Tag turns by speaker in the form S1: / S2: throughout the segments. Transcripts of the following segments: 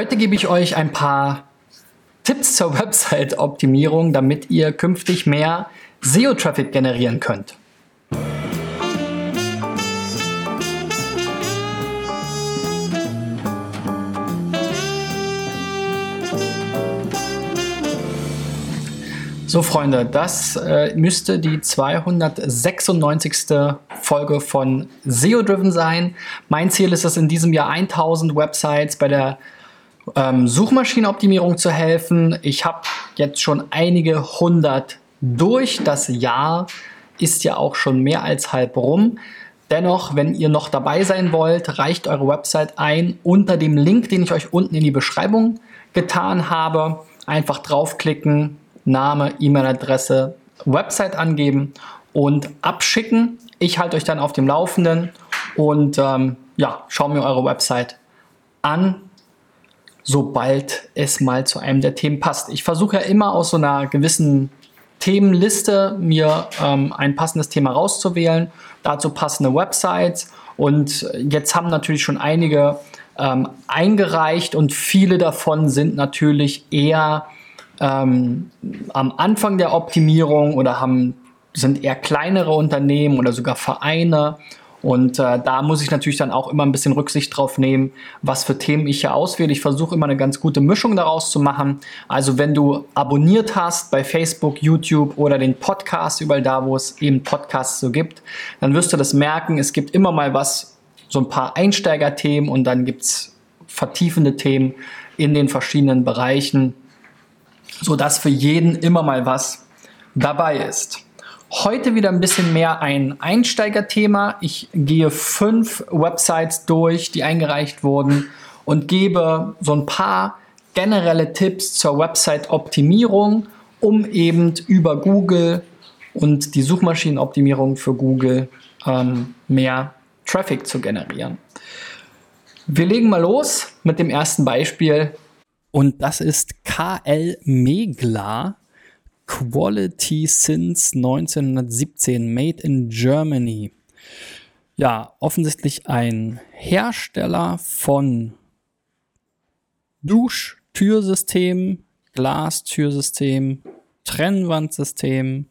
S1: Heute gebe ich euch ein paar Tipps zur Website-Optimierung, damit ihr künftig mehr SEO-Traffic generieren könnt. So, Freunde, das äh, müsste die 296. Folge von SEO Driven sein. Mein Ziel ist es, in diesem Jahr 1000 Websites bei der ähm, Suchmaschinenoptimierung zu helfen. Ich habe jetzt schon einige hundert durch. Das Jahr ist ja auch schon mehr als halb rum. Dennoch, wenn ihr noch dabei sein wollt, reicht eure Website ein unter dem Link, den ich euch unten in die Beschreibung getan habe. Einfach draufklicken, Name, E-Mail-Adresse, Website angeben und abschicken. Ich halte euch dann auf dem Laufenden und ähm, ja, schau mir eure Website an, sobald es mal zu einem der Themen passt. Ich versuche ja immer aus so einer gewissen Themenliste mir ähm, ein passendes Thema rauszuwählen, dazu passende Websites und jetzt haben natürlich schon einige ähm, eingereicht und viele davon sind natürlich eher ähm, am Anfang der Optimierung oder haben, sind eher kleinere Unternehmen oder sogar Vereine. Und äh, da muss ich natürlich dann auch immer ein bisschen Rücksicht drauf nehmen, was für Themen ich hier auswähle. Ich versuche immer eine ganz gute Mischung daraus zu machen. Also wenn du abonniert hast bei Facebook, YouTube oder den Podcast, überall da, wo es eben Podcasts so gibt, dann wirst du das merken. Es gibt immer mal was, so ein paar Einsteigerthemen und dann gibt es vertiefende Themen in den verschiedenen Bereichen so dass für jeden immer mal was dabei ist. Heute wieder ein bisschen mehr ein Einsteigerthema. Ich gehe fünf Websites durch, die eingereicht wurden und gebe so ein paar generelle Tipps zur Website-Optimierung, um eben über Google und die Suchmaschinenoptimierung für Google ähm, mehr Traffic zu generieren. Wir legen mal los mit dem ersten Beispiel und das ist KL Megla Quality since 1917, made in Germany. Ja, offensichtlich ein Hersteller von Duschtürsystem, Glastürsystem, Trennwandsystem,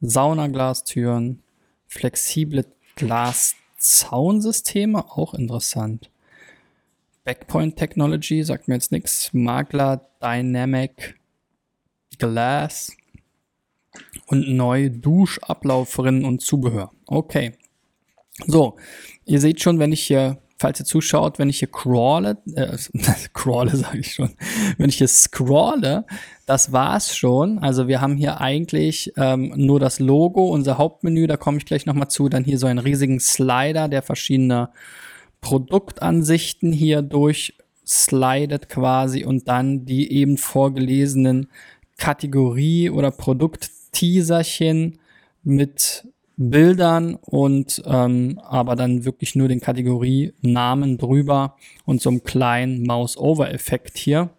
S1: Saunaglastüren, flexible Glaszaunsysteme, auch interessant. Backpoint Technology sagt mir jetzt nichts. Magla Dynamic Glass und neue Duschablauferinnen und Zubehör. Okay. So, ihr seht schon, wenn ich hier, falls ihr zuschaut, wenn ich hier crawle, äh, crawle sage ich schon, wenn ich hier scrolle, das war's schon. Also wir haben hier eigentlich ähm, nur das Logo, unser Hauptmenü, da komme ich gleich nochmal zu, dann hier so einen riesigen Slider, der verschiedene Produktansichten hier durchslidet quasi und dann die eben vorgelesenen Kategorie- oder Produktteaserchen mit Bildern und ähm, aber dann wirklich nur den Kategorienamen drüber und so einem kleinen Mouse-Over-Effekt hier.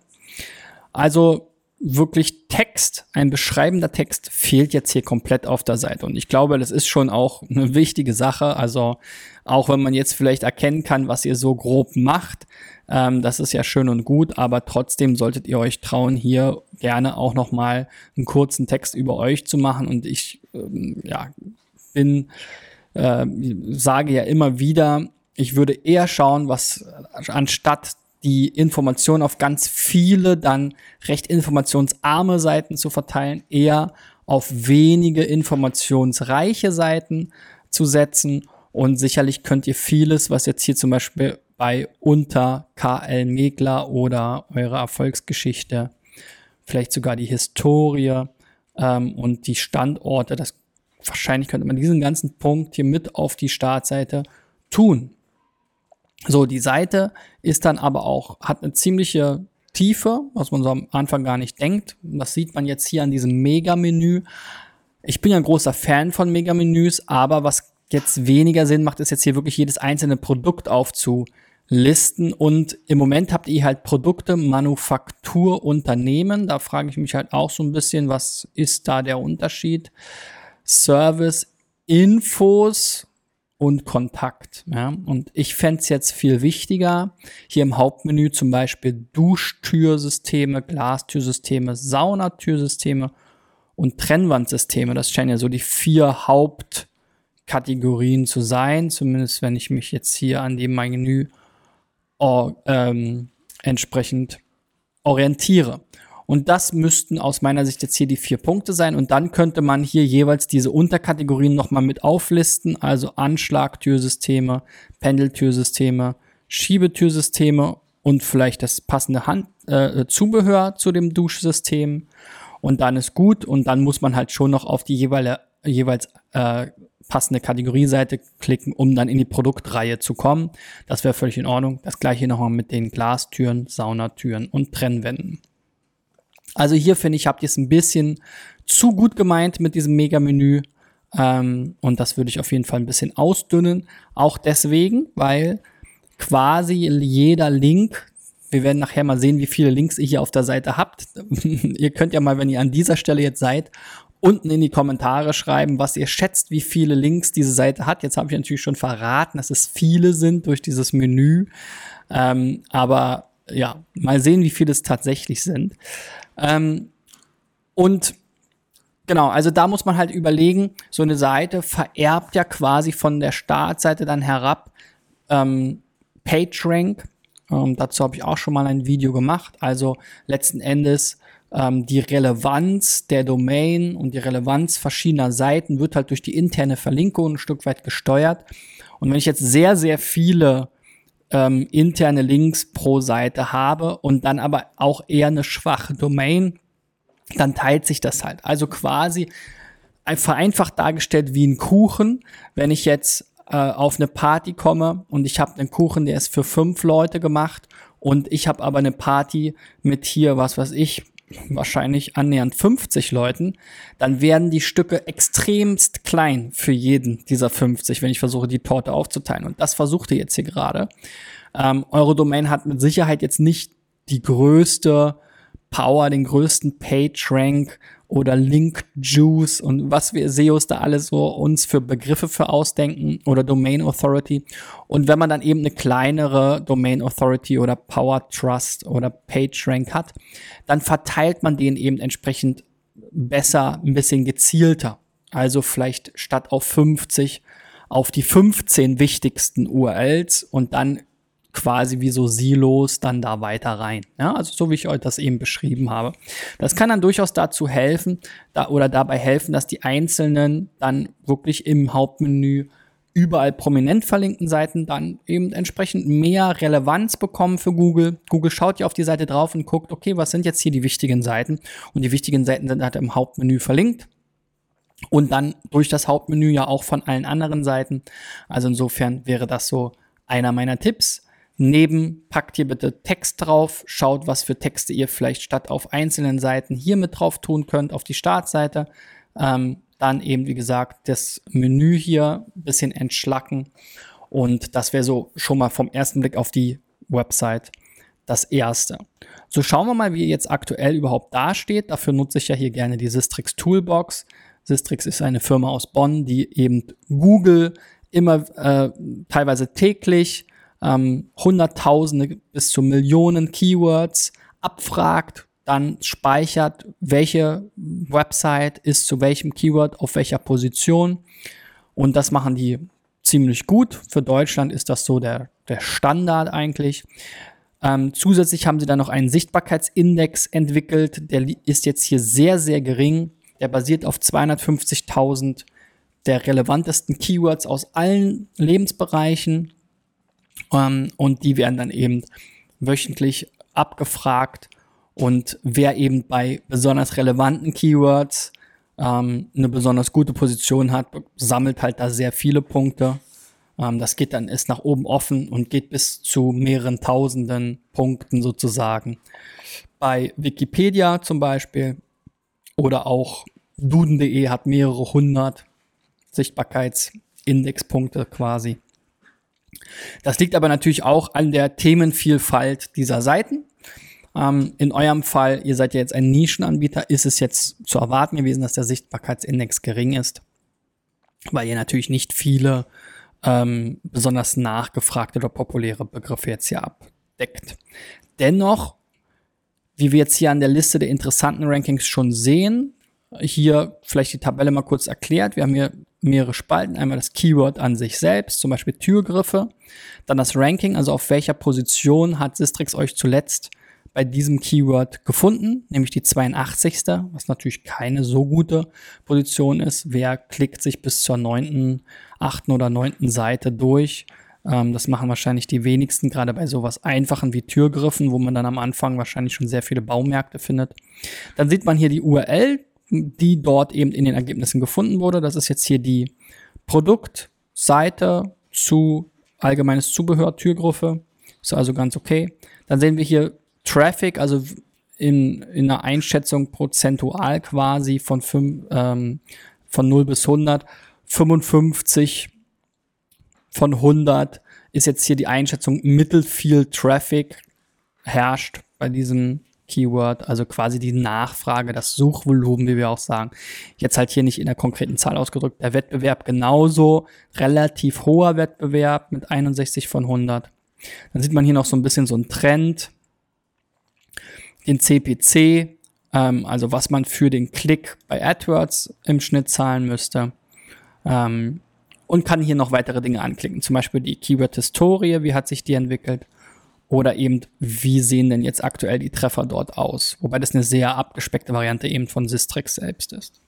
S1: Also wirklich Text, ein beschreibender Text fehlt jetzt hier komplett auf der Seite. Und ich glaube, das ist schon auch eine wichtige Sache. Also auch wenn man jetzt vielleicht erkennen kann, was ihr so grob macht, ähm, das ist ja schön und gut, aber trotzdem solltet ihr euch trauen, hier gerne auch nochmal einen kurzen Text über euch zu machen. Und ich ähm, ja, bin, äh, sage ja immer wieder, ich würde eher schauen, was anstatt die Information auf ganz viele, dann recht informationsarme Seiten zu verteilen, eher auf wenige informationsreiche Seiten zu setzen. Und sicherlich könnt ihr vieles, was jetzt hier zum Beispiel bei unter KL Megler oder eure Erfolgsgeschichte, vielleicht sogar die Historie ähm, und die Standorte, das wahrscheinlich könnte man diesen ganzen Punkt hier mit auf die Startseite tun. So, die Seite ist dann aber auch, hat eine ziemliche Tiefe, was man so am Anfang gar nicht denkt. Das sieht man jetzt hier an diesem Mega-Menü. Ich bin ja ein großer Fan von Mega-Menüs, aber was jetzt weniger Sinn macht, ist jetzt hier wirklich jedes einzelne Produkt aufzulisten. Und im Moment habt ihr halt Produkte, Manufaktur, Unternehmen. Da frage ich mich halt auch so ein bisschen, was ist da der Unterschied? Service, Infos, und Kontakt. Ja? Und ich fände es jetzt viel wichtiger, hier im Hauptmenü zum Beispiel Duschtürsysteme, Glastürsysteme, Saunatürsysteme und Trennwandsysteme. Das scheinen ja so die vier Hauptkategorien zu sein, zumindest wenn ich mich jetzt hier an dem Menü oh, ähm, entsprechend orientiere. Und das müssten aus meiner Sicht jetzt hier die vier Punkte sein. Und dann könnte man hier jeweils diese Unterkategorien nochmal mit auflisten. Also Anschlagtürsysteme, Pendeltürsysteme, Schiebetürsysteme und vielleicht das passende Hand, äh, Zubehör zu dem Duschsystem. Und dann ist gut. Und dann muss man halt schon noch auf die jeweile, jeweils äh, passende Kategorieseite klicken, um dann in die Produktreihe zu kommen. Das wäre völlig in Ordnung. Das gleiche nochmal mit den Glastüren, Saunatüren und Trennwänden. Also hier finde ich, habt ihr es ein bisschen zu gut gemeint mit diesem Mega-Menü. Ähm, und das würde ich auf jeden Fall ein bisschen ausdünnen. Auch deswegen, weil quasi jeder Link, wir werden nachher mal sehen, wie viele Links ihr hier auf der Seite habt. ihr könnt ja mal, wenn ihr an dieser Stelle jetzt seid, unten in die Kommentare schreiben, was ihr schätzt, wie viele Links diese Seite hat. Jetzt habe ich natürlich schon verraten, dass es viele sind durch dieses Menü. Ähm, aber ja, mal sehen, wie viele es tatsächlich sind. Ähm, und genau, also da muss man halt überlegen, so eine Seite vererbt ja quasi von der Startseite dann herab ähm, PageRank. Ähm, dazu habe ich auch schon mal ein Video gemacht. Also letzten Endes ähm, die Relevanz der Domain und die Relevanz verschiedener Seiten wird halt durch die interne Verlinkung ein Stück weit gesteuert. Und wenn ich jetzt sehr, sehr viele ähm, interne Links pro Seite habe und dann aber auch eher eine schwache Domain, dann teilt sich das halt. Also quasi vereinfacht dargestellt wie ein Kuchen. Wenn ich jetzt äh, auf eine Party komme und ich habe einen Kuchen, der ist für fünf Leute gemacht und ich habe aber eine Party mit hier, was weiß ich, wahrscheinlich annähernd 50 Leuten, dann werden die Stücke extremst klein für jeden dieser 50, wenn ich versuche, die Torte aufzuteilen. Und das versucht ihr jetzt hier gerade. Ähm, eure Domain hat mit Sicherheit jetzt nicht die größte Power, den größten Page-Rank oder Link Juice und was wir SEOs da alles so uns für Begriffe für ausdenken oder Domain Authority. Und wenn man dann eben eine kleinere Domain Authority oder Power Trust oder Page Rank hat, dann verteilt man den eben entsprechend besser, ein bisschen gezielter. Also vielleicht statt auf 50 auf die 15 wichtigsten URLs und dann quasi wie so Silos dann da weiter rein. Ja, also so wie ich euch das eben beschrieben habe. Das kann dann durchaus dazu helfen da, oder dabei helfen, dass die einzelnen dann wirklich im Hauptmenü überall prominent verlinkten Seiten dann eben entsprechend mehr Relevanz bekommen für Google. Google schaut ja auf die Seite drauf und guckt, okay, was sind jetzt hier die wichtigen Seiten? Und die wichtigen Seiten sind halt im Hauptmenü verlinkt. Und dann durch das Hauptmenü ja auch von allen anderen Seiten. Also insofern wäre das so einer meiner Tipps. Neben packt hier bitte Text drauf, schaut, was für Texte ihr vielleicht statt auf einzelnen Seiten hier mit drauf tun könnt, auf die Startseite. Ähm, dann eben, wie gesagt, das Menü hier ein bisschen entschlacken. Und das wäre so schon mal vom ersten Blick auf die Website das erste. So schauen wir mal, wie jetzt aktuell überhaupt dasteht. Dafür nutze ich ja hier gerne die Sistrix Toolbox. Sistrix ist eine Firma aus Bonn, die eben Google immer äh, teilweise täglich ähm, Hunderttausende bis zu Millionen Keywords abfragt, dann speichert, welche Website ist zu welchem Keyword auf welcher Position. Und das machen die ziemlich gut. Für Deutschland ist das so der, der Standard eigentlich. Ähm, zusätzlich haben sie dann noch einen Sichtbarkeitsindex entwickelt. Der ist jetzt hier sehr, sehr gering. Der basiert auf 250.000 der relevantesten Keywords aus allen Lebensbereichen. Ähm, und die werden dann eben wöchentlich abgefragt. Und wer eben bei besonders relevanten Keywords ähm, eine besonders gute Position hat, sammelt halt da sehr viele Punkte. Ähm, das geht dann, ist nach oben offen und geht bis zu mehreren tausenden Punkten sozusagen. Bei Wikipedia zum Beispiel oder auch Duden.de hat mehrere hundert Sichtbarkeitsindexpunkte quasi. Das liegt aber natürlich auch an der Themenvielfalt dieser Seiten. Ähm, in eurem Fall, ihr seid ja jetzt ein Nischenanbieter, ist es jetzt zu erwarten gewesen, dass der Sichtbarkeitsindex gering ist, weil ihr natürlich nicht viele ähm, besonders nachgefragte oder populäre Begriffe jetzt hier abdeckt. Dennoch, wie wir jetzt hier an der Liste der interessanten Rankings schon sehen, hier vielleicht die Tabelle mal kurz erklärt. Wir haben hier mehrere Spalten. Einmal das Keyword an sich selbst, zum Beispiel Türgriffe. Dann das Ranking, also auf welcher Position hat Sistrix euch zuletzt bei diesem Keyword gefunden, nämlich die 82. Was natürlich keine so gute Position ist. Wer klickt sich bis zur neunten, achten oder neunten Seite durch? Ähm, das machen wahrscheinlich die wenigsten, gerade bei sowas Einfachen wie Türgriffen, wo man dann am Anfang wahrscheinlich schon sehr viele Baumärkte findet. Dann sieht man hier die URL, die dort eben in den Ergebnissen gefunden wurde. Das ist jetzt hier die Produktseite zu allgemeines Zubehör, Türgriffe. Ist also ganz okay. Dann sehen wir hier Traffic, also in, in einer Einschätzung prozentual quasi von, 5, ähm, von 0 bis 100. 55 von 100 ist jetzt hier die Einschätzung, mittelfiel Traffic herrscht bei diesem Keyword, also quasi die Nachfrage, das Suchvolumen, wie wir auch sagen. Jetzt halt hier nicht in der konkreten Zahl ausgedrückt. Der Wettbewerb genauso, relativ hoher Wettbewerb mit 61 von 100. Dann sieht man hier noch so ein bisschen so einen Trend. Den CPC, ähm, also was man für den Klick bei AdWords im Schnitt zahlen müsste. Ähm, und kann hier noch weitere Dinge anklicken. Zum Beispiel die Keyword-Historie, wie hat sich die entwickelt oder eben, wie sehen denn jetzt aktuell die Treffer dort aus? Wobei das eine sehr abgespeckte Variante eben von Sistrix selbst ist.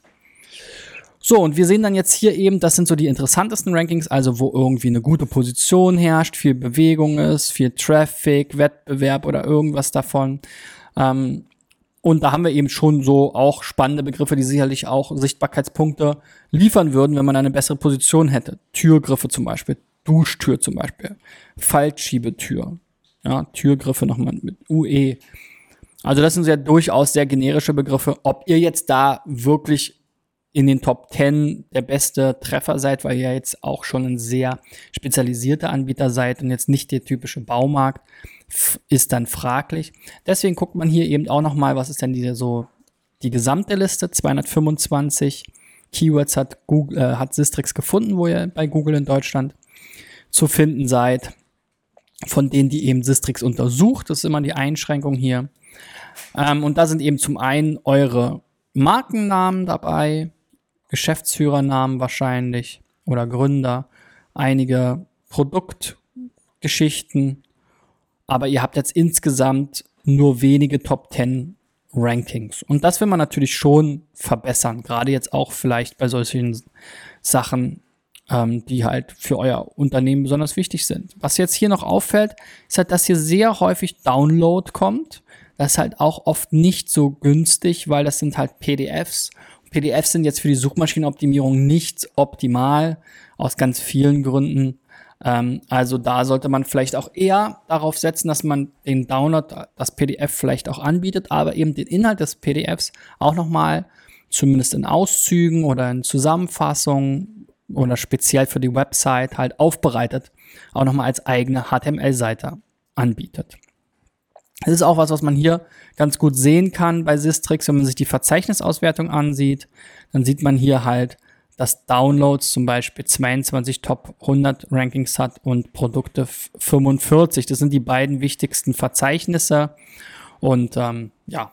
S1: So, und wir sehen dann jetzt hier eben, das sind so die interessantesten Rankings, also wo irgendwie eine gute Position herrscht, viel Bewegung ist, viel Traffic, Wettbewerb oder irgendwas davon. Ähm, und da haben wir eben schon so auch spannende Begriffe, die sicherlich auch Sichtbarkeitspunkte liefern würden, wenn man eine bessere Position hätte. Türgriffe zum Beispiel, Duschtür zum Beispiel, Faltschiebetür, ja, Türgriffe nochmal mit UE. Also das sind ja durchaus sehr generische Begriffe. Ob ihr jetzt da wirklich in den Top 10 der beste Treffer seid, weil ihr jetzt auch schon ein sehr spezialisierter Anbieter seid und jetzt nicht der typische Baumarkt, ist dann fraglich. Deswegen guckt man hier eben auch nochmal, was ist denn diese so die gesamte Liste, 225 Keywords hat Google, äh, hat Sistrix gefunden, wo ihr bei Google in Deutschland zu finden seid von denen, die eben Sistrix untersucht. Das ist immer die Einschränkung hier. Ähm, und da sind eben zum einen eure Markennamen dabei, Geschäftsführernamen wahrscheinlich oder Gründer, einige Produktgeschichten, aber ihr habt jetzt insgesamt nur wenige Top 10 Rankings. Und das will man natürlich schon verbessern, gerade jetzt auch vielleicht bei solchen Sachen ähm, die halt für euer Unternehmen besonders wichtig sind. Was jetzt hier noch auffällt, ist halt, dass hier sehr häufig Download kommt. Das ist halt auch oft nicht so günstig, weil das sind halt PDFs. PDFs sind jetzt für die Suchmaschinenoptimierung nicht optimal, aus ganz vielen Gründen. Ähm, also da sollte man vielleicht auch eher darauf setzen, dass man den Download, das PDF vielleicht auch anbietet, aber eben den Inhalt des PDFs auch nochmal zumindest in Auszügen oder in Zusammenfassungen oder speziell für die Website halt aufbereitet, auch nochmal als eigene HTML-Seite anbietet. Das ist auch was, was man hier ganz gut sehen kann bei Sistrix, wenn man sich die Verzeichnisauswertung ansieht. Dann sieht man hier halt, dass Downloads zum Beispiel 22 Top 100 Rankings hat und Produkte 45. Das sind die beiden wichtigsten Verzeichnisse. Und ähm, ja,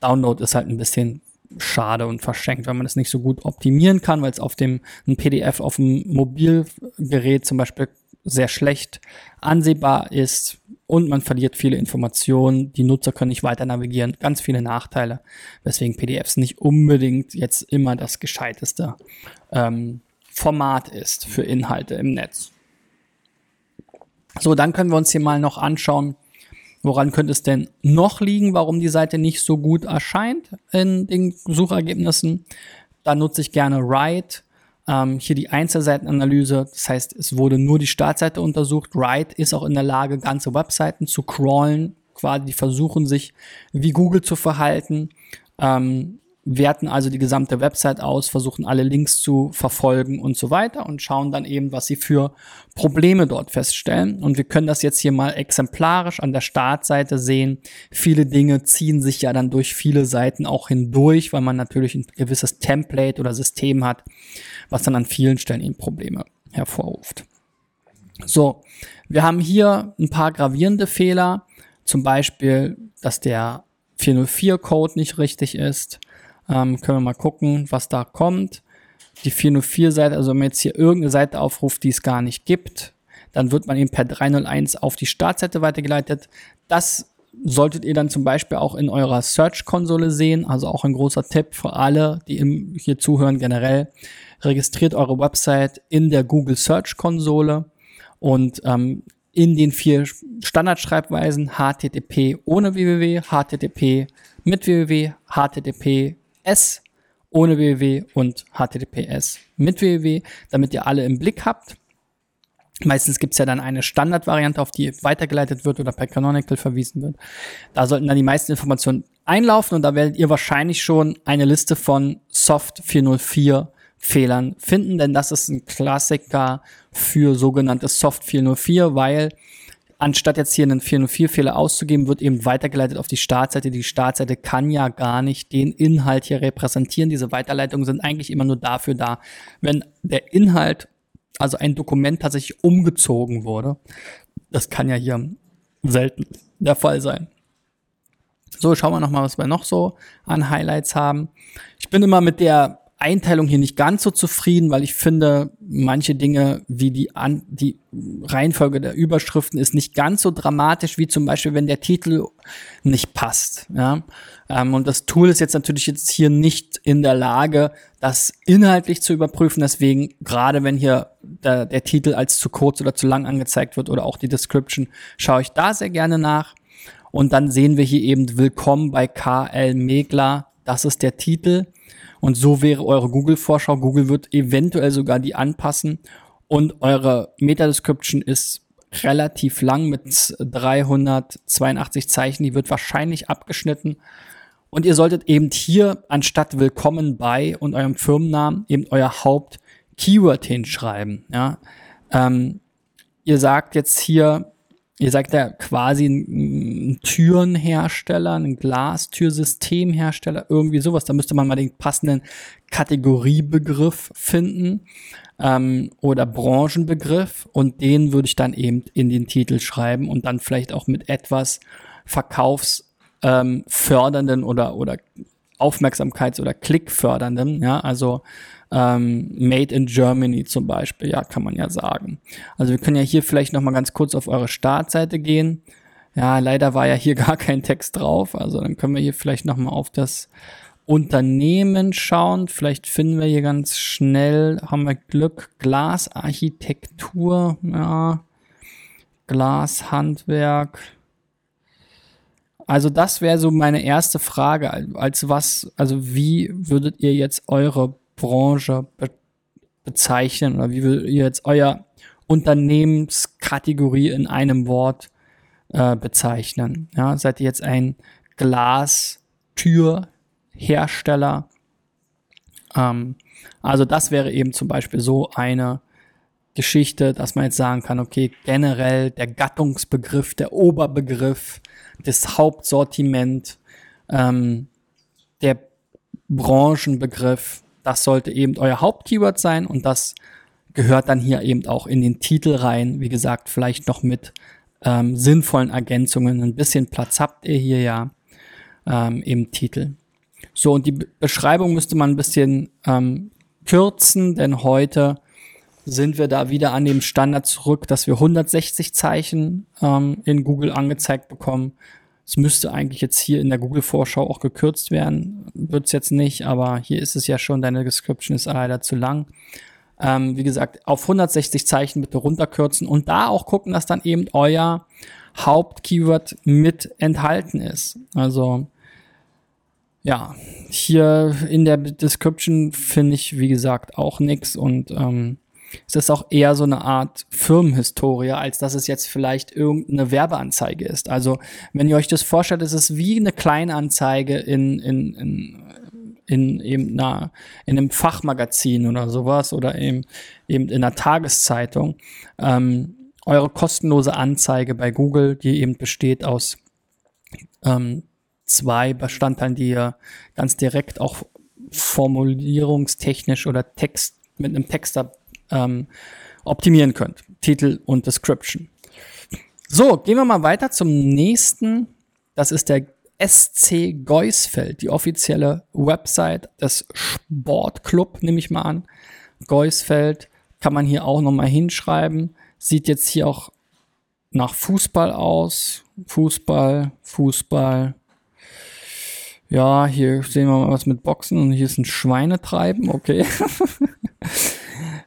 S1: Download ist halt ein bisschen schade und verschenkt, weil man es nicht so gut optimieren kann, weil es auf dem ein PDF auf dem Mobilgerät zum Beispiel sehr schlecht ansehbar ist und man verliert viele Informationen. Die Nutzer können nicht weiter navigieren. Ganz viele Nachteile, weswegen PDFs nicht unbedingt jetzt immer das gescheiteste ähm, Format ist für Inhalte im Netz. So, dann können wir uns hier mal noch anschauen, Woran könnte es denn noch liegen, warum die Seite nicht so gut erscheint in den Suchergebnissen? Da nutze ich gerne Write. Ähm, hier die Einzelseitenanalyse. Das heißt, es wurde nur die Startseite untersucht. Write ist auch in der Lage, ganze Webseiten zu crawlen. Quasi, die versuchen sich wie Google zu verhalten. Ähm, werten also die gesamte Website aus, versuchen alle Links zu verfolgen und so weiter und schauen dann eben, was sie für Probleme dort feststellen. Und wir können das jetzt hier mal exemplarisch an der Startseite sehen. Viele Dinge ziehen sich ja dann durch viele Seiten auch hindurch, weil man natürlich ein gewisses Template oder System hat, was dann an vielen Stellen eben Probleme hervorruft. So, wir haben hier ein paar gravierende Fehler, zum Beispiel, dass der 404-Code nicht richtig ist. Ähm, können wir mal gucken, was da kommt. Die 404-Seite, also wenn man jetzt hier irgendeine Seite aufruft, die es gar nicht gibt, dann wird man eben per 301 auf die Startseite weitergeleitet. Das solltet ihr dann zum Beispiel auch in eurer Search-Konsole sehen. Also auch ein großer Tipp für alle, die im, hier zuhören generell. Registriert eure Website in der Google Search-Konsole und ähm, in den vier Standardschreibweisen HTTP ohne www, HTTP mit www, HTTPS ohne www und HTTPS mit www, damit ihr alle im Blick habt. Meistens gibt's ja dann eine Standardvariante, auf die weitergeleitet wird oder per Canonical verwiesen wird. Da sollten dann die meisten Informationen einlaufen und da werdet ihr wahrscheinlich schon eine Liste von Soft 404 Fehlern finden, denn das ist ein Klassiker für sogenannte Soft 404, weil anstatt jetzt hier einen 404-Fehler auszugeben, wird eben weitergeleitet auf die Startseite. Die Startseite kann ja gar nicht den Inhalt hier repräsentieren. Diese Weiterleitungen sind eigentlich immer nur dafür da, wenn der Inhalt also ein Dokument tatsächlich umgezogen wurde. Das kann ja hier selten der Fall sein. So, schauen wir nochmal, was wir noch so an Highlights haben. Ich bin immer mit der Einteilung hier nicht ganz so zufrieden, weil ich finde, manche Dinge wie die, An die Reihenfolge der Überschriften ist nicht ganz so dramatisch, wie zum Beispiel, wenn der Titel nicht passt. Ja? Ähm, und das Tool ist jetzt natürlich jetzt hier nicht in der Lage, das inhaltlich zu überprüfen. Deswegen, gerade wenn hier der, der Titel als zu kurz oder zu lang angezeigt wird oder auch die Description, schaue ich da sehr gerne nach. Und dann sehen wir hier eben Willkommen bei KL Megler. Das ist der Titel. Und so wäre eure Google-Vorschau. Google wird eventuell sogar die anpassen. Und eure Meta-Description ist relativ lang mit 382 Zeichen. Die wird wahrscheinlich abgeschnitten. Und ihr solltet eben hier anstatt Willkommen bei und eurem Firmennamen eben euer Haupt-Keyword hinschreiben. Ja? Ähm, ihr sagt jetzt hier, ihr sagt ja quasi ein, Türenhersteller, ein Glastürsystemhersteller, irgendwie sowas. Da müsste man mal den passenden Kategoriebegriff finden ähm, oder Branchenbegriff und den würde ich dann eben in den Titel schreiben und dann vielleicht auch mit etwas verkaufsfördernden ähm, oder oder Aufmerksamkeits- oder Klickfördernden, ja, also ähm, Made in Germany zum Beispiel, ja, kann man ja sagen. Also wir können ja hier vielleicht noch mal ganz kurz auf eure Startseite gehen. Ja, leider war ja hier gar kein Text drauf, also dann können wir hier vielleicht noch mal auf das Unternehmen schauen. Vielleicht finden wir hier ganz schnell, haben wir Glück, Glasarchitektur, ja, Glashandwerk. Also das wäre so meine erste Frage, als was, also wie würdet ihr jetzt eure Branche be bezeichnen oder wie würdet ihr jetzt euer Unternehmenskategorie in einem Wort äh, bezeichnen? Ja, seid ihr jetzt ein Glastür Hersteller. Ähm, also das wäre eben zum Beispiel so eine Geschichte, dass man jetzt sagen kann, okay, generell der Gattungsbegriff, der Oberbegriff, das Hauptsortiment, ähm, der Branchenbegriff, das sollte eben euer Hauptkeyword sein und das gehört dann hier eben auch in den Titel rein. Wie gesagt, vielleicht noch mit ähm, sinnvollen Ergänzungen. Ein bisschen Platz habt ihr hier ja ähm, im Titel. So, und die Beschreibung müsste man ein bisschen ähm, kürzen, denn heute sind wir da wieder an dem Standard zurück, dass wir 160 Zeichen ähm, in Google angezeigt bekommen. Es müsste eigentlich jetzt hier in der Google-Vorschau auch gekürzt werden. Wird es jetzt nicht, aber hier ist es ja schon, deine Description ist leider zu lang. Ähm, wie gesagt, auf 160 Zeichen bitte runterkürzen und da auch gucken, dass dann eben euer Hauptkeyword mit enthalten ist. Also ja, hier in der Description finde ich, wie gesagt, auch nichts und ähm, ist auch eher so eine Art Firmenhistorie, als dass es jetzt vielleicht irgendeine Werbeanzeige ist. Also, wenn ihr euch das vorstellt, ist es wie eine Kleinanzeige in, in, in, in eben einer, in einem Fachmagazin oder sowas oder eben, eben in einer Tageszeitung. Ähm, eure kostenlose Anzeige bei Google, die eben besteht aus ähm, zwei Bestandteilen, die ihr ganz direkt auch formulierungstechnisch oder Text mit einem Texter ähm, optimieren könnt. Titel und Description. So, gehen wir mal weiter zum nächsten. Das ist der SC Geusfeld, die offizielle Website des Sportclub, nehme ich mal an. Geusfeld kann man hier auch nochmal hinschreiben. Sieht jetzt hier auch nach Fußball aus. Fußball, Fußball. Ja, hier sehen wir mal was mit Boxen und hier ist ein Schweinetreiben. Okay.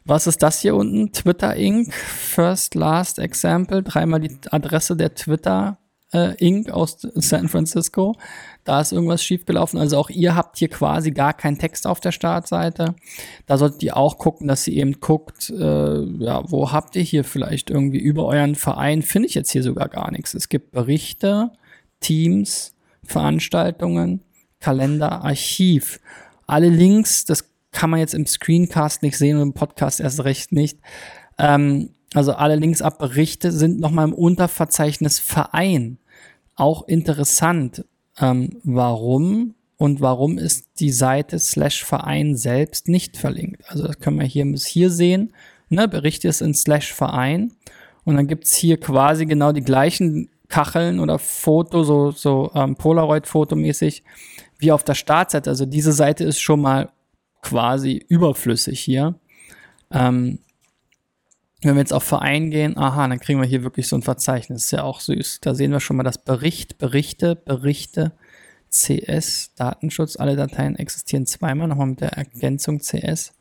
S1: Was ist das hier unten? Twitter Inc. First Last Example. Dreimal die Adresse der Twitter äh, Inc. aus San Francisco. Da ist irgendwas schiefgelaufen. Also auch ihr habt hier quasi gar keinen Text auf der Startseite. Da solltet ihr auch gucken, dass ihr eben guckt, äh, ja, wo habt ihr hier vielleicht irgendwie über euren Verein? Finde ich jetzt hier sogar gar nichts. Es gibt Berichte, Teams, Veranstaltungen, Kalender, Archiv. Alle Links, das kann man jetzt im Screencast nicht sehen und im Podcast erst recht nicht. Ähm, also alle Links ab Berichte sind nochmal im Unterverzeichnis Verein. Auch interessant. Ähm, warum und warum ist die Seite slash Verein selbst nicht verlinkt? Also das können wir hier bis hier sehen. Ne, Berichte ist in slash Verein. Und dann gibt's hier quasi genau die gleichen Kacheln oder Foto, so, so ähm, Polaroid-Fotomäßig, wie auf der Startseite. Also diese Seite ist schon mal quasi überflüssig hier. Ähm, wenn wir jetzt auf Verein gehen, aha, dann kriegen wir hier wirklich so ein Verzeichnis. Ist ja auch süß. Da sehen wir schon mal das Bericht, Berichte, Berichte, CS, Datenschutz. Alle Dateien existieren zweimal, nochmal mit der Ergänzung CS.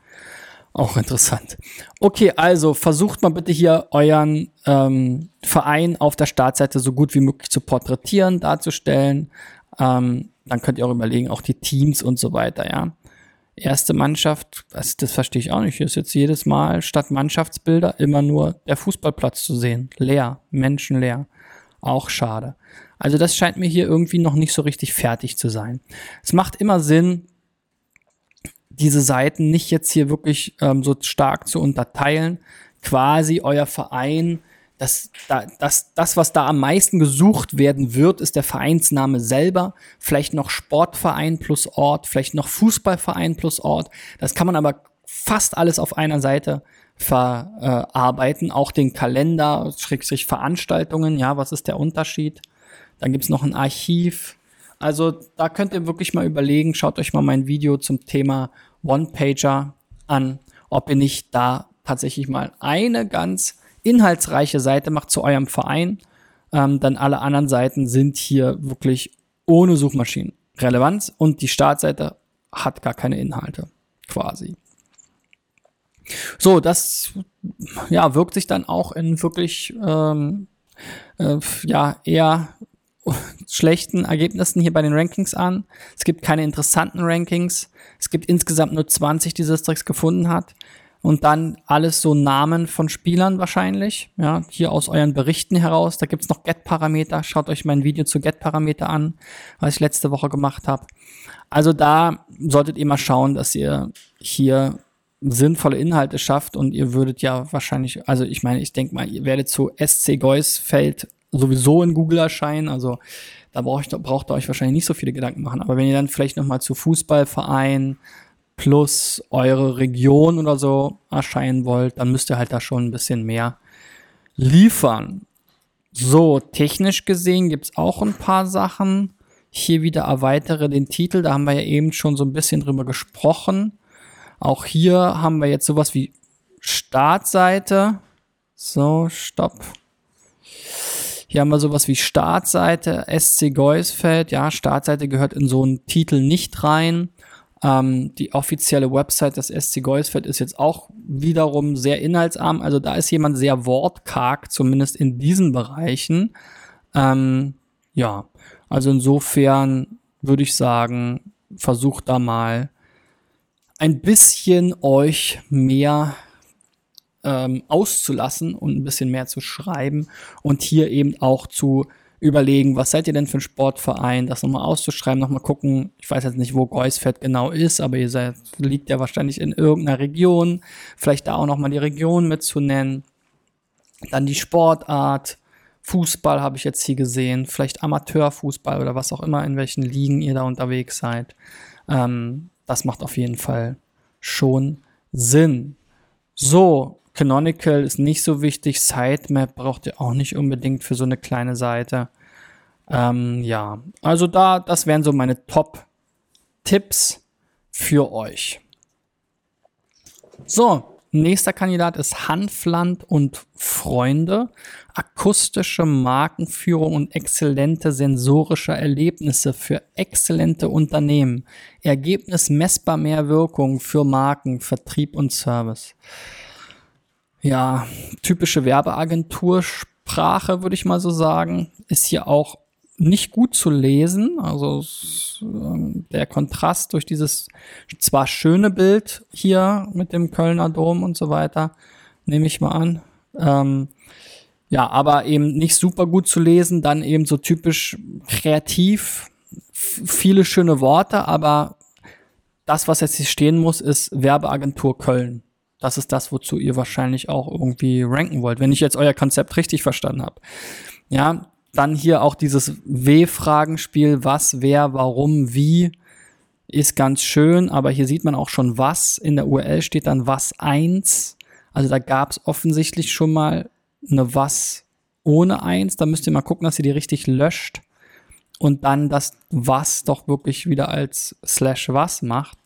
S1: Auch interessant. Okay, also versucht mal bitte hier euren ähm, Verein auf der Startseite so gut wie möglich zu porträtieren, darzustellen. Ähm, dann könnt ihr auch überlegen, auch die Teams und so weiter, ja erste Mannschaft, das, das verstehe ich auch nicht. Hier ist jetzt jedes Mal statt Mannschaftsbilder immer nur der Fußballplatz zu sehen. Leer, menschenleer. Auch schade. Also das scheint mir hier irgendwie noch nicht so richtig fertig zu sein. Es macht immer Sinn, diese Seiten nicht jetzt hier wirklich ähm, so stark zu unterteilen. Quasi euer Verein das, das, das, was da am meisten gesucht werden wird, ist der Vereinsname selber. Vielleicht noch Sportverein plus Ort, vielleicht noch Fußballverein plus Ort. Das kann man aber fast alles auf einer Seite verarbeiten. Auch den Kalender, Schrägstrich Veranstaltungen. Ja, was ist der Unterschied? Dann gibt's noch ein Archiv. Also da könnt ihr wirklich mal überlegen, schaut euch mal mein Video zum Thema One-Pager an, ob ihr nicht da tatsächlich mal eine ganz inhaltsreiche Seite macht zu eurem Verein, ähm, dann alle anderen Seiten sind hier wirklich ohne Suchmaschinenrelevanz und die Startseite hat gar keine Inhalte quasi. So, das ja, wirkt sich dann auch in wirklich ähm, äh, ja, eher schlechten Ergebnissen hier bei den Rankings an. Es gibt keine interessanten Rankings. Es gibt insgesamt nur 20, die Sistrix gefunden hat und dann alles so Namen von Spielern wahrscheinlich. Ja, hier aus euren Berichten heraus. Da gibt's noch Get-Parameter. Schaut euch mein Video zu Get-Parameter an, was ich letzte Woche gemacht habe. Also da solltet ihr mal schauen, dass ihr hier sinnvolle Inhalte schafft und ihr würdet ja wahrscheinlich, also ich meine, ich denke mal, ihr werdet zu SC Geusfeld sowieso in Google erscheinen, also da braucht, braucht ihr euch wahrscheinlich nicht so viele Gedanken machen. Aber wenn ihr dann vielleicht noch mal zu Fußballverein, plus eure Region oder so erscheinen wollt, dann müsst ihr halt da schon ein bisschen mehr liefern. So, technisch gesehen gibt es auch ein paar Sachen. Hier wieder erweitere den Titel, da haben wir ja eben schon so ein bisschen drüber gesprochen. Auch hier haben wir jetzt sowas wie Startseite. So, stopp. Hier haben wir sowas wie Startseite, SC Geusfeld. Ja, Startseite gehört in so einen Titel nicht rein. Ähm, die offizielle Website des SC Geusfeld ist jetzt auch wiederum sehr inhaltsarm. Also da ist jemand sehr wortkarg, zumindest in diesen Bereichen. Ähm, ja, also insofern würde ich sagen, versucht da mal ein bisschen euch mehr ähm, auszulassen und ein bisschen mehr zu schreiben und hier eben auch zu überlegen, was seid ihr denn für ein Sportverein, das nochmal auszuschreiben, nochmal gucken. Ich weiß jetzt nicht, wo Geusfeld genau ist, aber ihr seid, liegt ja wahrscheinlich in irgendeiner Region. Vielleicht da auch nochmal die Region mitzunennen. Dann die Sportart. Fußball habe ich jetzt hier gesehen. Vielleicht Amateurfußball oder was auch immer, in welchen Ligen ihr da unterwegs seid. Ähm, das macht auf jeden Fall schon Sinn. So, Canonical ist nicht so wichtig. Sitemap braucht ihr auch nicht unbedingt für so eine kleine Seite. Ähm, ja, also da, das wären so meine Top-Tipps für euch. So, nächster Kandidat ist Hanfland und Freunde. Akustische Markenführung und exzellente sensorische Erlebnisse für exzellente Unternehmen. Ergebnis messbar mehr Wirkung für Marken, Vertrieb und Service. Ja, typische Werbeagentursprache, würde ich mal so sagen. Ist hier auch nicht gut zu lesen. Also ähm, der Kontrast durch dieses zwar schöne Bild hier mit dem Kölner Dom und so weiter, nehme ich mal an. Ähm, ja, aber eben nicht super gut zu lesen, dann eben so typisch kreativ, viele schöne Worte, aber das, was jetzt hier stehen muss, ist Werbeagentur Köln. Das ist das, wozu ihr wahrscheinlich auch irgendwie ranken wollt, wenn ich jetzt euer Konzept richtig verstanden habe. Ja, dann hier auch dieses W-Fragenspiel, was, wer, warum, wie, ist ganz schön, aber hier sieht man auch schon was. In der URL steht dann was eins. Also da gab es offensichtlich schon mal eine was ohne eins. Da müsst ihr mal gucken, dass ihr die richtig löscht und dann das was doch wirklich wieder als slash was macht.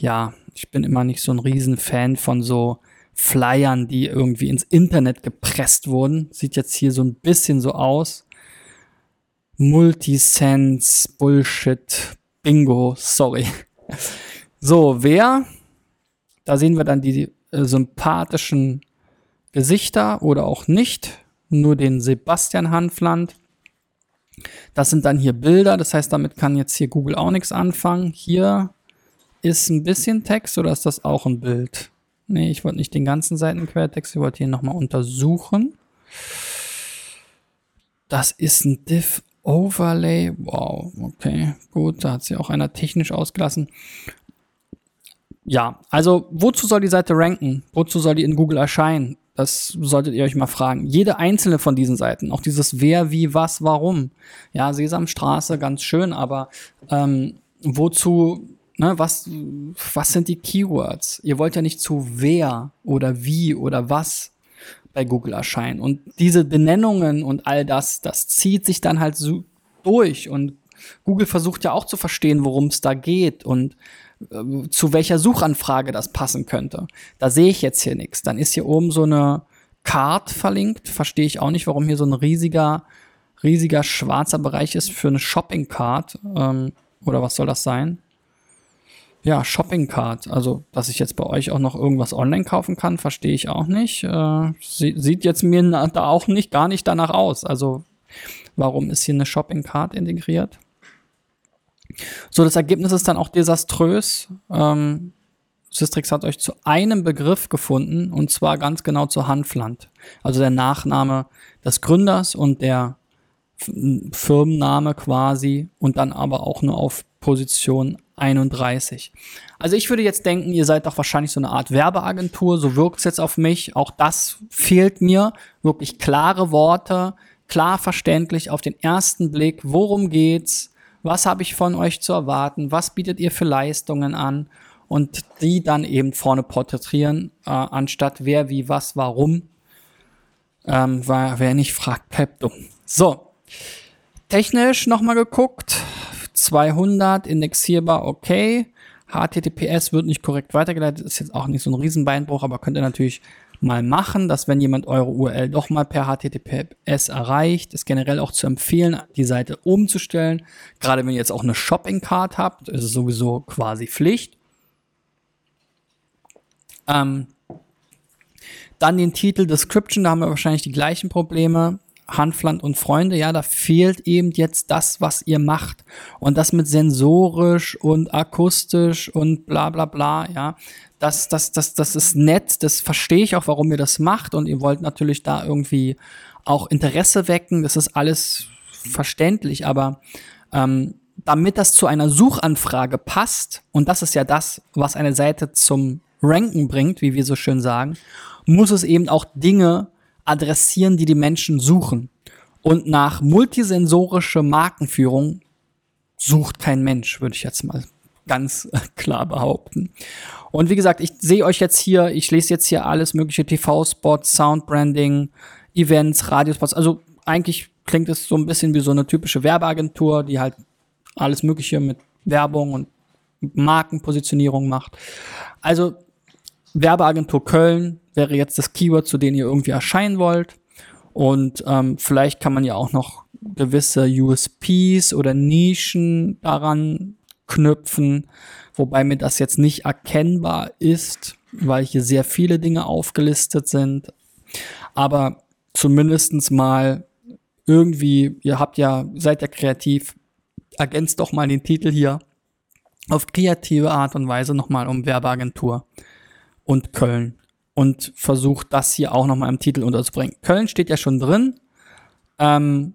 S1: Ja, ich bin immer nicht so ein Riesenfan von so Flyern, die irgendwie ins Internet gepresst wurden. Sieht jetzt hier so ein bisschen so aus. Multisense, Bullshit, Bingo, sorry. So, wer? Da sehen wir dann die äh, sympathischen Gesichter oder auch nicht. Nur den Sebastian Hanfland. Das sind dann hier Bilder, das heißt, damit kann jetzt hier Google auch nichts anfangen. Hier ist ein bisschen Text oder ist das auch ein Bild? Nee, ich wollte nicht den ganzen Seitenquertext, ich wollte hier nochmal untersuchen. Das ist ein Div Overlay. Wow, okay, gut, da hat sie auch einer technisch ausgelassen. Ja, also wozu soll die Seite ranken? Wozu soll die in Google erscheinen? Das solltet ihr euch mal fragen. Jede einzelne von diesen Seiten, auch dieses Wer, Wie, Was, Warum. Ja, Sesamstraße, ganz schön, aber ähm, wozu Ne, was, was sind die Keywords? Ihr wollt ja nicht zu wer oder wie oder was bei Google erscheinen. Und diese Benennungen und all das, das zieht sich dann halt so durch. Und Google versucht ja auch zu verstehen, worum es da geht und äh, zu welcher Suchanfrage das passen könnte. Da sehe ich jetzt hier nichts. Dann ist hier oben so eine Card verlinkt. Verstehe ich auch nicht, warum hier so ein riesiger, riesiger schwarzer Bereich ist für eine Shopping Card. Ähm, oder was soll das sein? Ja, Shopping Card. Also, dass ich jetzt bei euch auch noch irgendwas online kaufen kann, verstehe ich auch nicht. Äh, sieht jetzt mir da auch nicht, gar nicht danach aus. Also, warum ist hier eine Shopping Card integriert? So, das Ergebnis ist dann auch desaströs. Ähm, Systrix hat euch zu einem Begriff gefunden und zwar ganz genau zu Hanfland. Also der Nachname des Gründers und der Firmenname quasi und dann aber auch nur auf Position 31. Also ich würde jetzt denken, ihr seid doch wahrscheinlich so eine Art Werbeagentur, so wirkt es jetzt auf mich. Auch das fehlt mir. Wirklich klare Worte, klar verständlich auf den ersten Blick, worum geht's, was habe ich von euch zu erwarten, was bietet ihr für Leistungen an und die dann eben vorne porträtieren, äh, anstatt wer, wie, was, warum. Ähm, wer nicht fragt, bleibt dumm. So, technisch nochmal geguckt 200 indexierbar, okay. HTTPS wird nicht korrekt weitergeleitet, ist jetzt auch nicht so ein Riesenbeinbruch, aber könnt ihr natürlich mal machen, dass wenn jemand eure URL doch mal per HTTPS erreicht, ist generell auch zu empfehlen, die Seite umzustellen. Gerade wenn ihr jetzt auch eine Shopping Card habt, ist es sowieso quasi Pflicht. Ähm, dann den Titel Description, da haben wir wahrscheinlich die gleichen Probleme. Hanfland und Freunde, ja, da fehlt eben jetzt das, was ihr macht. Und das mit sensorisch und akustisch und bla bla bla, ja. Das, das, das, das ist nett, das verstehe ich auch, warum ihr das macht. Und ihr wollt natürlich da irgendwie auch Interesse wecken. Das ist alles verständlich, aber ähm, damit das zu einer Suchanfrage passt, und das ist ja das, was eine Seite zum Ranken bringt, wie wir so schön sagen, muss es eben auch Dinge adressieren, die die Menschen suchen. Und nach multisensorische Markenführung sucht kein Mensch, würde ich jetzt mal ganz klar behaupten. Und wie gesagt, ich sehe euch jetzt hier, ich lese jetzt hier alles mögliche TV-Spots, Soundbranding, Events, Radiospots. Also eigentlich klingt es so ein bisschen wie so eine typische Werbeagentur, die halt alles Mögliche mit Werbung und Markenpositionierung macht. Also Werbeagentur Köln wäre jetzt das Keyword, zu dem ihr irgendwie erscheinen wollt. Und ähm, vielleicht kann man ja auch noch gewisse USPs oder Nischen daran knüpfen, wobei mir das jetzt nicht erkennbar ist, weil hier sehr viele Dinge aufgelistet sind. Aber zumindestens mal irgendwie, ihr habt ja, seid ja kreativ, ergänzt doch mal den Titel hier auf kreative Art und Weise nochmal um Werbeagentur und Köln und versucht das hier auch nochmal im Titel unterzubringen. Köln steht ja schon drin. Ähm,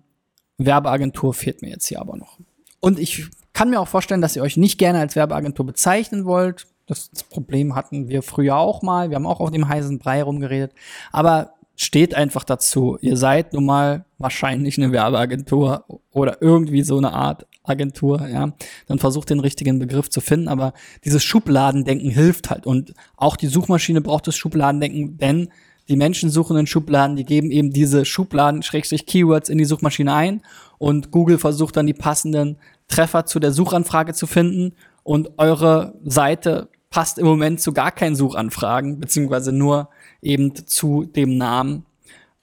S1: Werbeagentur fehlt mir jetzt hier aber noch. Und ich kann mir auch vorstellen, dass ihr euch nicht gerne als Werbeagentur bezeichnen wollt. Das, das Problem hatten wir früher auch mal. Wir haben auch auf dem heißen Brei rumgeredet. Aber steht einfach dazu. Ihr seid nun mal wahrscheinlich eine Werbeagentur oder irgendwie so eine Art Agentur, ja. Dann versucht den richtigen Begriff zu finden, aber dieses Schubladendenken hilft halt und auch die Suchmaschine braucht das Schubladendenken, denn die Menschen suchen in Schubladen, die geben eben diese Schubladen, Schrägstrich Keywords in die Suchmaschine ein und Google versucht dann die passenden Treffer zu der Suchanfrage zu finden und eure Seite passt im Moment zu gar keinen Suchanfragen, beziehungsweise nur eben zu dem Namen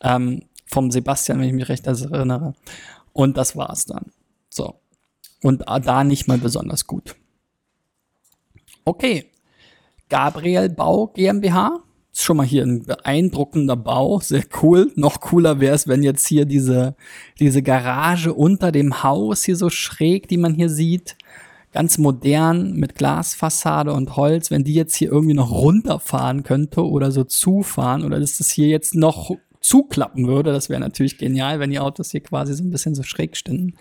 S1: ähm, vom Sebastian, wenn ich mich recht erinnere. Und das war's dann. So. Und da nicht mal besonders gut. Okay. Gabriel Bau GmbH. Ist schon mal hier ein beeindruckender Bau. Sehr cool. Noch cooler wäre es, wenn jetzt hier diese, diese Garage unter dem Haus hier so schräg, die man hier sieht, ganz modern mit Glasfassade und Holz, wenn die jetzt hier irgendwie noch runterfahren könnte oder so zufahren oder dass das hier jetzt noch zuklappen würde, das wäre natürlich genial, wenn die Autos hier quasi so ein bisschen so schräg stünden.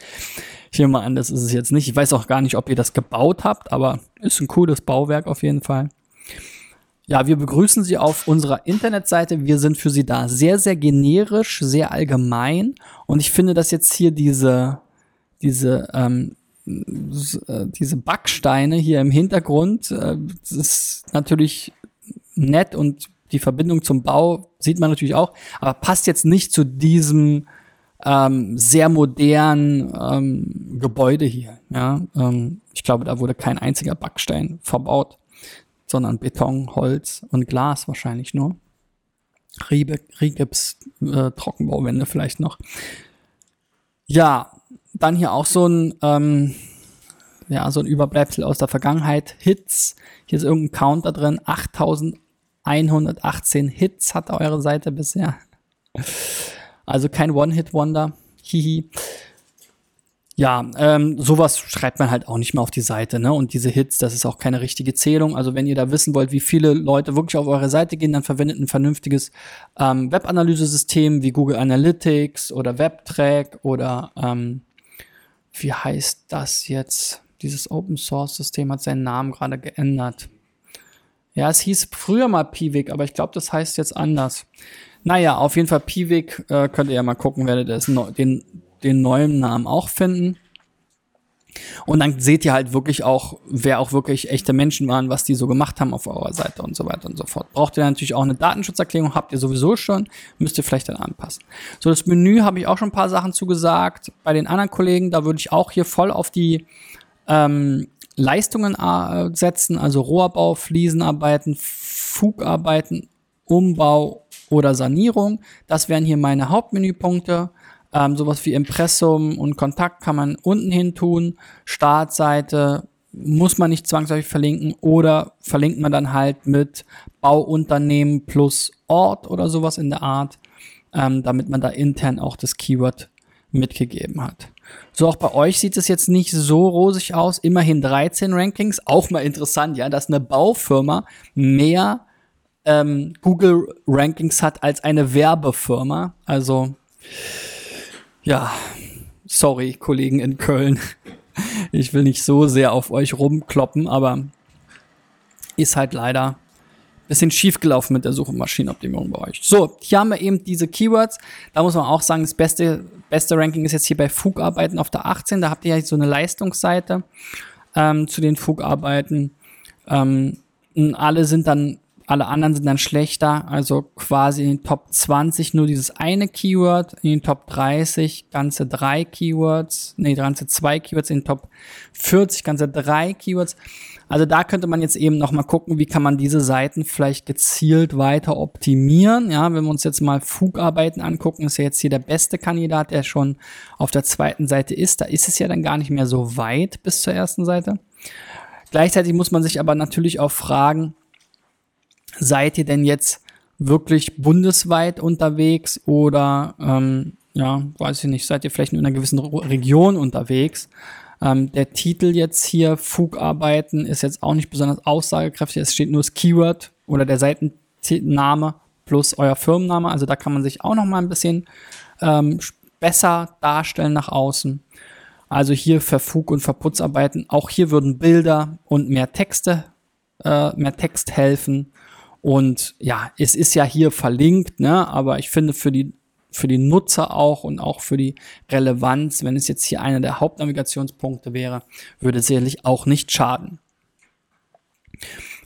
S1: Ich nehme mal an, das ist es jetzt nicht. Ich weiß auch gar nicht, ob ihr das gebaut habt, aber ist ein cooles Bauwerk auf jeden Fall. Ja, wir begrüßen Sie auf unserer Internetseite. Wir sind für Sie da sehr, sehr generisch, sehr allgemein. Und ich finde, dass jetzt hier diese, diese ähm, äh, diese Backsteine hier im Hintergrund, äh, das ist natürlich nett und die Verbindung zum Bau sieht man natürlich auch, aber passt jetzt nicht zu diesem ähm, sehr modernen ähm, Gebäude hier. Ja? Ähm, ich glaube, da wurde kein einziger Backstein verbaut, sondern Beton, Holz und Glas wahrscheinlich nur. Rigips, äh, Trockenbauwände vielleicht noch. Ja, dann hier auch so ein, ähm, ja, so ein Überbleibsel aus der Vergangenheit. Hits. Hier ist irgendein Counter drin. 8118 Hits hat eure Seite bisher. Also kein One-Hit-Wonder. Hihi. Ja, ähm, sowas schreibt man halt auch nicht mehr auf die Seite, ne? Und diese Hits, das ist auch keine richtige Zählung. Also wenn ihr da wissen wollt, wie viele Leute wirklich auf eure Seite gehen, dann verwendet ein vernünftiges ähm, Web-Analysesystem wie Google Analytics oder WebTrack oder ähm, wie heißt das jetzt? Dieses Open Source System hat seinen Namen gerade geändert. Ja, es hieß früher mal Piwik, aber ich glaube, das heißt jetzt anders. Naja, auf jeden Fall Piwik, äh, könnt ihr ja mal gucken, werdet ihr den, den neuen Namen auch finden. Und dann seht ihr halt wirklich auch, wer auch wirklich echte Menschen waren, was die so gemacht haben auf eurer Seite und so weiter und so fort. Braucht ihr natürlich auch eine Datenschutzerklärung, habt ihr sowieso schon, müsst ihr vielleicht dann anpassen. So, das Menü habe ich auch schon ein paar Sachen zugesagt. Bei den anderen Kollegen, da würde ich auch hier voll auf die ähm, Leistungen äh, setzen, also Rohrbau, Fliesenarbeiten, Fugarbeiten, Umbau oder Sanierung. Das wären hier meine Hauptmenüpunkte. Ähm, sowas wie Impressum und Kontakt kann man unten hin tun. Startseite muss man nicht zwangsläufig verlinken oder verlinkt man dann halt mit Bauunternehmen plus Ort oder sowas in der Art, ähm, damit man da intern auch das Keyword mitgegeben hat. So auch bei euch sieht es jetzt nicht so rosig aus. Immerhin 13 Rankings. Auch mal interessant, ja, dass eine Baufirma mehr ähm, Google Rankings hat als eine Werbefirma. Also ja, sorry, Kollegen in Köln. Ich will nicht so sehr auf euch rumkloppen, aber ist halt leider ein bisschen schief gelaufen mit der Suchmaschinenoptimierung bei euch. So, hier haben wir eben diese Keywords. Da muss man auch sagen, das beste, beste Ranking ist jetzt hier bei Fugarbeiten auf der 18. Da habt ihr ja so eine Leistungsseite. ähm, zu den Fugarbeiten. Ähm, alle sind dann, alle anderen sind dann schlechter, also quasi in den Top 20 nur dieses eine Keyword, in den Top 30 ganze drei Keywords, nee, ganze zwei Keywords, in den Top 40 ganze drei Keywords. Also da könnte man jetzt eben noch mal gucken, wie kann man diese Seiten vielleicht gezielt weiter optimieren. Ja, wenn wir uns jetzt mal Fugarbeiten angucken, ist ja jetzt hier der beste Kandidat, der schon auf der zweiten Seite ist. Da ist es ja dann gar nicht mehr so weit bis zur ersten Seite. Gleichzeitig muss man sich aber natürlich auch fragen, seid ihr denn jetzt wirklich bundesweit unterwegs oder ähm, ja, weiß ich nicht, seid ihr vielleicht in einer gewissen Region unterwegs? Ähm, der Titel jetzt hier, Fugarbeiten, ist jetzt auch nicht besonders aussagekräftig. Es steht nur das Keyword oder der Seitenname plus euer Firmenname. Also da kann man sich auch noch mal ein bisschen ähm, besser darstellen nach außen. Also hier für Fug- und Verputzarbeiten. Auch hier würden Bilder und mehr Texte, äh, mehr Text helfen. Und ja, es ist ja hier verlinkt, ne? aber ich finde für die für die Nutzer auch und auch für die Relevanz, wenn es jetzt hier einer der Hauptnavigationspunkte wäre, würde sicherlich auch nicht schaden.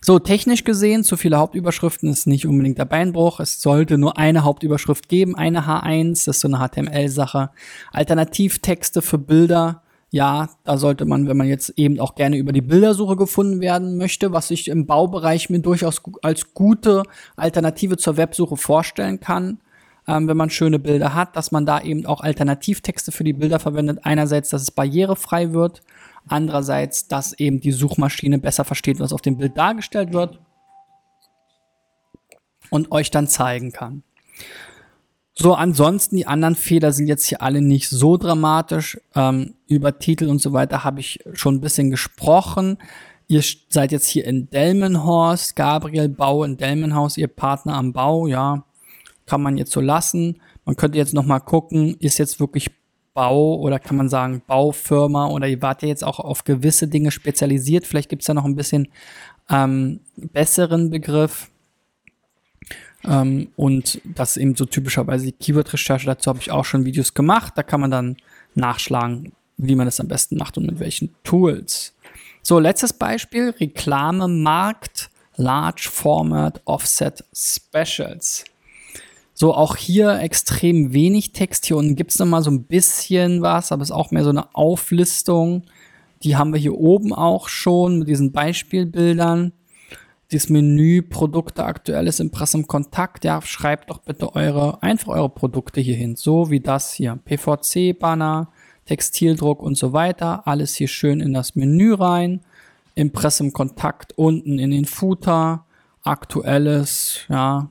S1: So, technisch gesehen, zu viele Hauptüberschriften ist nicht unbedingt der Beinbruch. Es sollte nur eine Hauptüberschrift geben, eine H1, das ist so eine HTML-Sache. Alternativtexte für Bilder, ja, da sollte man, wenn man jetzt eben auch gerne über die Bildersuche gefunden werden möchte, was ich im Baubereich mir durchaus als gute Alternative zur Websuche vorstellen kann, ähm, wenn man schöne Bilder hat, dass man da eben auch Alternativtexte für die Bilder verwendet. Einerseits, dass es barrierefrei wird, andererseits, dass eben die Suchmaschine besser versteht, was auf dem Bild dargestellt wird und euch dann zeigen kann. So, ansonsten die anderen Fehler sind jetzt hier alle nicht so dramatisch. Ähm, über Titel und so weiter habe ich schon ein bisschen gesprochen. Ihr seid jetzt hier in Delmenhorst, Gabriel Bau in Delmenhaus, ihr Partner am Bau, ja kann man jetzt so lassen. Man könnte jetzt noch mal gucken, ist jetzt wirklich Bau oder kann man sagen Baufirma oder ihr wart ja jetzt auch auf gewisse Dinge spezialisiert. Vielleicht gibt es da noch ein bisschen ähm, besseren Begriff. Ähm, und das eben so typischerweise die Keyword-Recherche. Dazu habe ich auch schon Videos gemacht. Da kann man dann nachschlagen, wie man das am besten macht und mit welchen Tools. So, letztes Beispiel: Reklamemarkt Large Format Offset Specials. So, auch hier extrem wenig Text. Hier unten gibt es nochmal so ein bisschen was, aber es ist auch mehr so eine Auflistung. Die haben wir hier oben auch schon mit diesen Beispielbildern. Dieses Menü Produkte aktuelles Impressum Kontakt. Ja, schreibt doch bitte eure, einfach eure Produkte hier hin. So wie das hier. PVC-Banner, Textildruck und so weiter. Alles hier schön in das Menü rein. Impressum Kontakt unten in den Footer. Aktuelles, ja,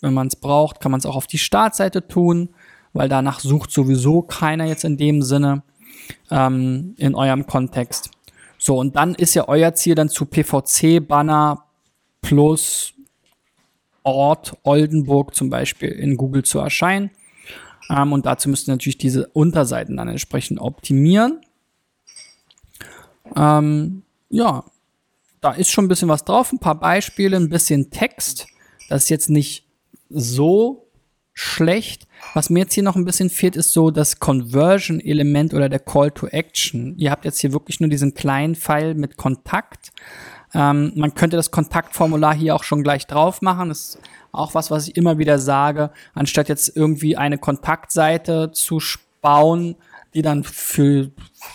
S1: wenn man es braucht, kann man es auch auf die Startseite tun, weil danach sucht sowieso keiner jetzt in dem Sinne ähm, in eurem Kontext. So, und dann ist ja euer Ziel dann zu PVC-Banner plus Ort Oldenburg zum Beispiel in Google zu erscheinen. Ähm, und dazu müsst ihr natürlich diese Unterseiten dann entsprechend optimieren. Ähm, ja, da ist schon ein bisschen was drauf, ein paar Beispiele, ein bisschen Text. Das ist jetzt nicht so schlecht. Was mir jetzt hier noch ein bisschen fehlt, ist so das Conversion-Element oder der Call to Action. Ihr habt jetzt hier wirklich nur diesen kleinen Pfeil mit Kontakt. Ähm, man könnte das Kontaktformular hier auch schon gleich drauf machen. Das ist auch was, was ich immer wieder sage. Anstatt jetzt irgendwie eine Kontaktseite zu bauen, die dann für,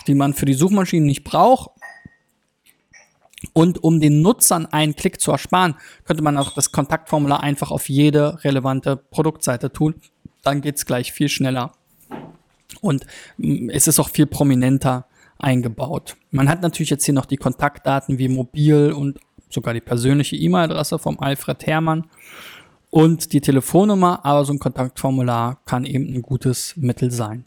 S1: die man für die Suchmaschinen nicht braucht, und um den Nutzern einen Klick zu ersparen, könnte man auch das Kontaktformular einfach auf jede relevante Produktseite tun. Dann geht's gleich viel schneller. Und mm, es ist auch viel prominenter eingebaut. Man hat natürlich jetzt hier noch die Kontaktdaten wie Mobil und sogar die persönliche E-Mail-Adresse vom Alfred Herrmann und die Telefonnummer, aber so ein Kontaktformular kann eben ein gutes Mittel sein.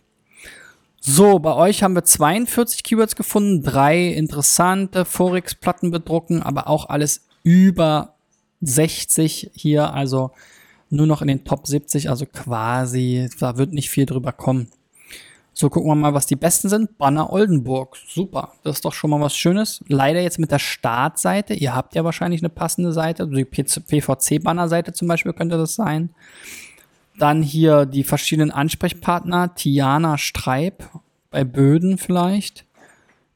S1: So, bei euch haben wir 42 Keywords gefunden, drei interessante Forex-Platten bedrucken, aber auch alles über 60 hier, also nur noch in den Top 70, also quasi, da wird nicht viel drüber kommen. So, gucken wir mal, was die besten sind. Banner Oldenburg. Super. Das ist doch schon mal was Schönes. Leider jetzt mit der Startseite. Ihr habt ja wahrscheinlich eine passende Seite. Also die PVC-Banner-Seite zum Beispiel könnte das sein. Dann hier die verschiedenen Ansprechpartner. Tiana Streib bei Böden vielleicht.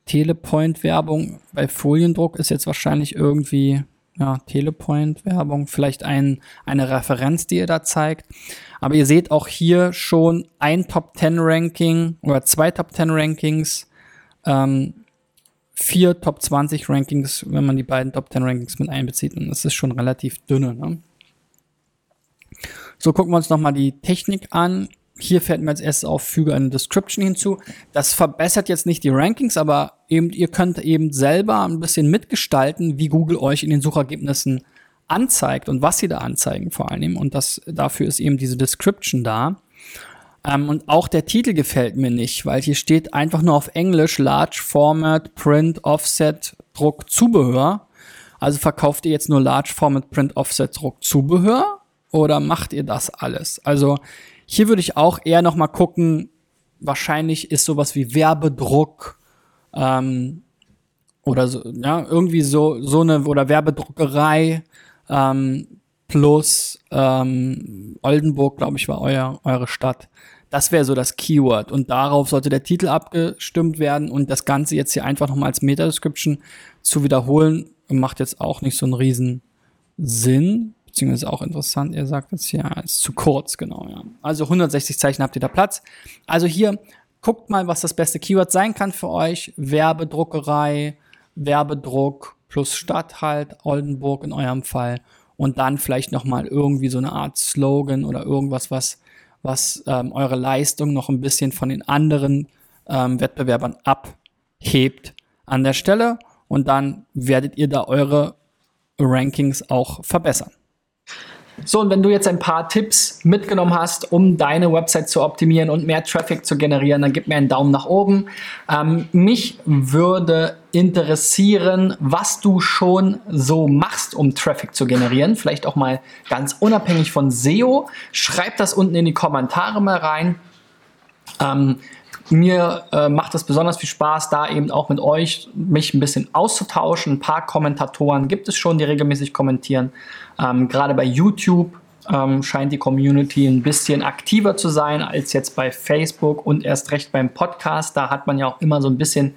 S1: Telepoint-Werbung bei Foliendruck ist jetzt wahrscheinlich irgendwie ja, Telepoint-Werbung, vielleicht ein, eine Referenz, die ihr da zeigt. Aber ihr seht auch hier schon ein Top 10 Ranking oder zwei Top 10 Rankings, ähm, vier Top 20 Rankings, wenn man die beiden Top 10 Rankings mit einbezieht. Und das ist schon relativ dünne. Ne? So gucken wir uns nochmal die Technik an. Hier fällt mir als erstes auf, füge eine Description hinzu. Das verbessert jetzt nicht die Rankings, aber eben, ihr könnt eben selber ein bisschen mitgestalten, wie Google euch in den Suchergebnissen anzeigt und was sie da anzeigen vor allem. Und das, dafür ist eben diese Description da. Ähm, und auch der Titel gefällt mir nicht, weil hier steht einfach nur auf Englisch Large Format Print Offset Druck Zubehör. Also verkauft ihr jetzt nur Large Format Print Offset Druck Zubehör oder macht ihr das alles? Also hier würde ich auch eher noch mal gucken, wahrscheinlich ist sowas wie Werbedruck ähm, oder so, ja, irgendwie so, so eine, oder Werbedruckerei ähm, plus ähm, Oldenburg, glaube ich, war euer, eure Stadt. Das wäre so das Keyword und darauf sollte der Titel abgestimmt werden und das Ganze jetzt hier einfach nochmal als Meta-Description zu wiederholen, macht jetzt auch nicht so einen riesen Sinn beziehungsweise auch interessant, ihr sagt jetzt hier, ist zu kurz, genau, ja. Also 160 Zeichen habt ihr da Platz. Also hier, guckt mal, was das beste Keyword sein kann für euch. Werbedruckerei, Werbedruck plus Stadt halt, Oldenburg in eurem Fall. Und dann vielleicht nochmal irgendwie so eine Art Slogan oder irgendwas, was, was ähm, eure Leistung noch ein bisschen von den anderen ähm, Wettbewerbern abhebt an der Stelle. Und dann werdet ihr da eure Rankings auch verbessern. So, und wenn du jetzt ein paar Tipps mitgenommen hast, um deine Website zu optimieren und mehr Traffic zu generieren, dann gib mir einen Daumen nach oben. Ähm, mich würde interessieren, was du schon so machst, um Traffic zu generieren. Vielleicht auch mal ganz unabhängig von SEO. Schreib das unten in die Kommentare mal rein. Ähm, mir äh, macht es besonders viel Spaß, da eben auch mit euch mich ein bisschen auszutauschen. Ein paar Kommentatoren gibt es schon, die regelmäßig kommentieren. Ähm, Gerade bei YouTube ähm, scheint die Community ein bisschen aktiver zu sein als jetzt bei Facebook und erst recht beim Podcast. Da hat man ja auch immer so ein bisschen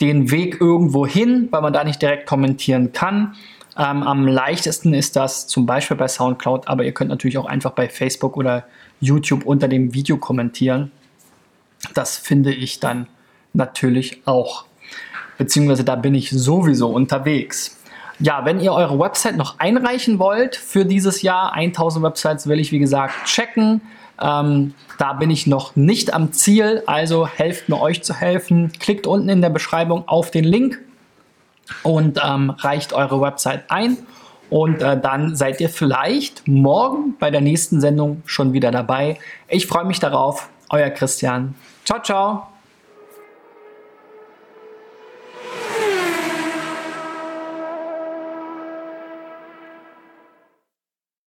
S1: den Weg irgendwo hin, weil man da nicht direkt kommentieren kann. Ähm, am leichtesten ist das zum Beispiel bei SoundCloud, aber ihr könnt natürlich auch einfach bei Facebook oder YouTube unter dem Video kommentieren. Das finde ich dann natürlich auch. Beziehungsweise da bin ich sowieso unterwegs. Ja, wenn ihr eure Website noch einreichen wollt für dieses Jahr, 1000 Websites will ich wie gesagt checken. Ähm, da bin ich noch nicht am Ziel, also helft mir euch zu helfen. Klickt unten in der Beschreibung auf den Link und ähm, reicht eure Website ein. Und äh, dann seid ihr vielleicht morgen bei der nächsten Sendung schon wieder dabei. Ich freue mich darauf. Euer Christian. Ciao, ciao.